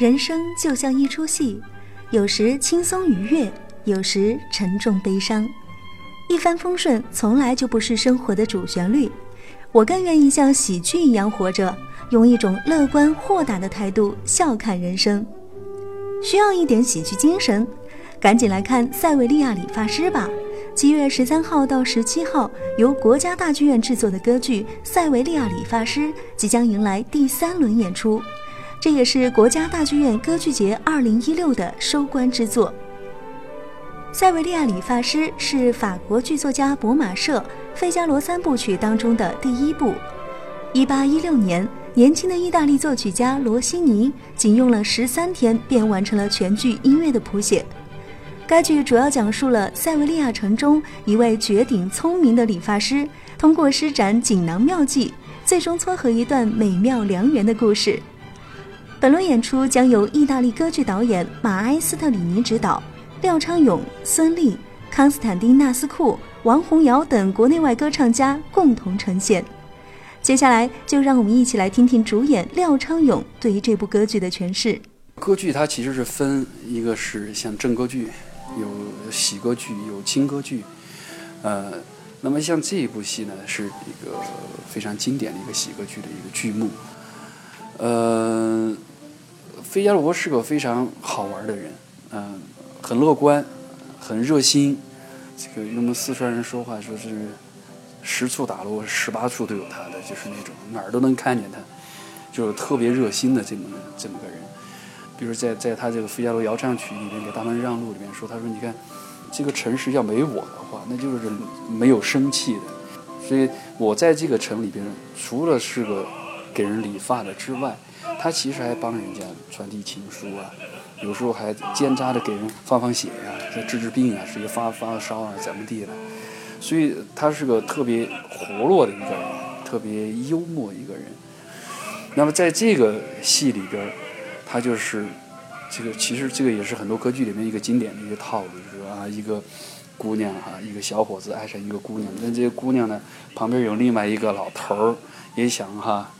人生就像一出戏，有时轻松愉悦，有时沉重悲伤。一帆风顺从来就不是生活的主旋律，我更愿意像喜剧一样活着，用一种乐观豁达的态度笑看人生。需要一点喜剧精神，赶紧来看《塞维利亚理发师》吧！七月十三号到十七号，由国家大剧院制作的歌剧《塞维利亚理发师》即将迎来第三轮演出。这也是国家大剧院歌剧节二零一六的收官之作。《塞维利亚理发师》是法国剧作家博马舍《费加罗三部曲》当中的第一部。一八一六年，年轻的意大利作曲家罗西尼仅用了十三天便完成了全剧音乐的谱写。该剧主要讲述了塞维利亚城中一位绝顶聪明的理发师，通过施展锦囊妙计，最终撮合一段美妙良缘的故事。本轮演出将由意大利歌剧导演马埃斯特里尼执导，廖昌永、孙俪、康斯坦丁纳斯库、王洪尧等国内外歌唱家共同呈现。接下来就让我们一起来听听主演廖昌永对于这部歌剧的诠释。歌剧它其实是分一个是像正歌剧，有喜歌剧，有轻歌剧。呃，那么像这一部戏呢，是一个非常经典的一个喜歌剧的一个剧目。呃。费加罗是个非常好玩的人，嗯，很乐观，很热心。这个用我们四川人说话，说是十处打锣十八处都有他的，就是那种哪儿都能看见他，就是特别热心的这么这么个人。比如在在他这个《费加罗摇唱曲》里面给他们让路里面说，他说：“你看，这个城市要没我的话，那就是没有生气的。所以我在这个城里边，除了是个给人理发的之外。”他其实还帮人家传递情书啊，有时候还奸诈的给人放放血呀，再治治病啊，谁发发烧啊，怎么地的。所以他是个特别活络的一个人，特别幽默一个人。那么在这个戏里边，他就是这个，其实这个也是很多歌剧里面一个经典的一个套路，就是啊，一个姑娘哈，一个小伙子爱上一个姑娘，但这个姑娘呢，旁边有另外一个老头儿，也想哈。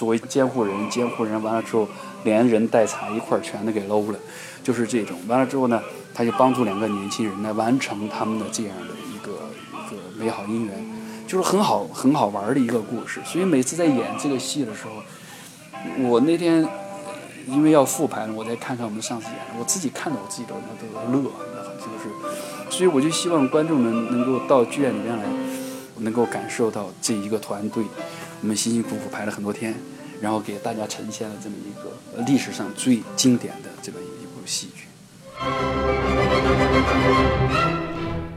作为监护人，监护人完了之后，连人带财一块儿全都给搂了，就是这种。完了之后呢，他就帮助两个年轻人来完成他们的这样的一个一个美好姻缘，就是很好很好玩的一个故事。所以每次在演这个戏的时候，我那天因为要复盘，我再看看我们上次演的，我自己看到我自己都都乐，就是。所以我就希望观众们能够到剧院里面来，能够感受到这一个团队。我们辛辛苦苦排了很多天，然后给大家呈现了这么一个历史上最经典的这么一部戏剧。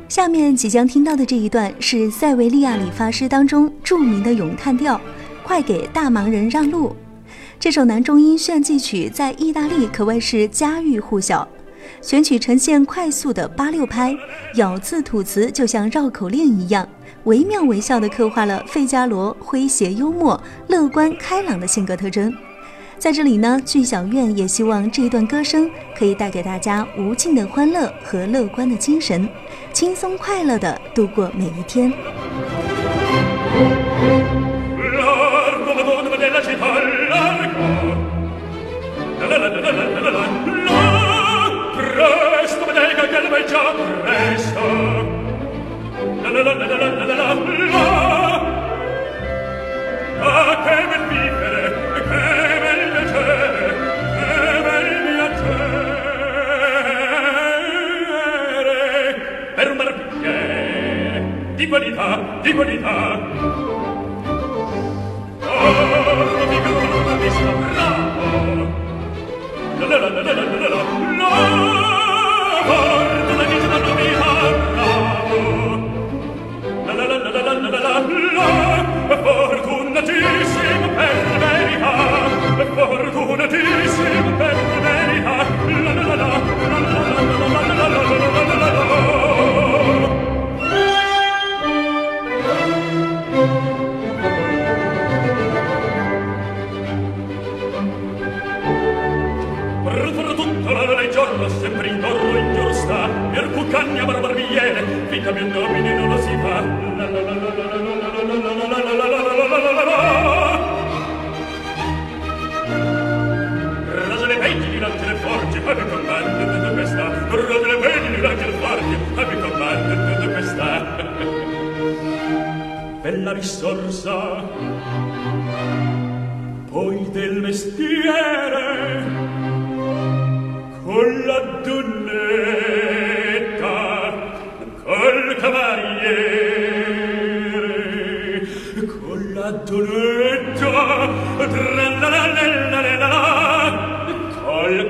下面即将听到的这一段是《塞维利亚理发师》当中著名的咏叹调，《快给大忙人让路》。这首男中音炫技曲在意大利可谓是家喻户晓，选曲呈现快速的八六拍，咬字吐词就像绕口令一样。惟妙惟肖地刻画了费加罗诙谐幽默、乐观开朗的性格特征。在这里呢，剧小院也希望这一段歌声可以带给大家无尽的欢乐和乐观的精神，轻松快乐地度过每一天。Di qualità la sempre intorno ingiusta per cucagna barbarbiere vita mia nomine non lo si fa la la la la la la Abbi combattet de questa, rode le vedi l'angel forte, abbi combattet de questa. Bella risorsa, poi del mestiere,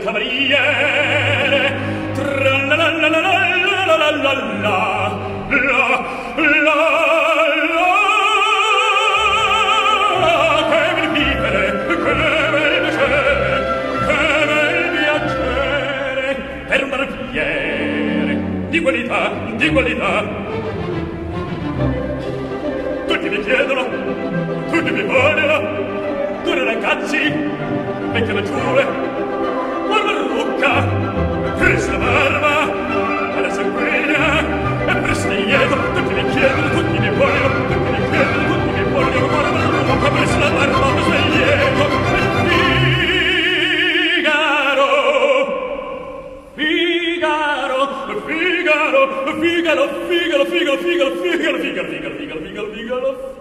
cavaliere tra la la la la di qualità tutti mi chiedono tutti mi vogliono due ragazzi vecchie fanciulle You're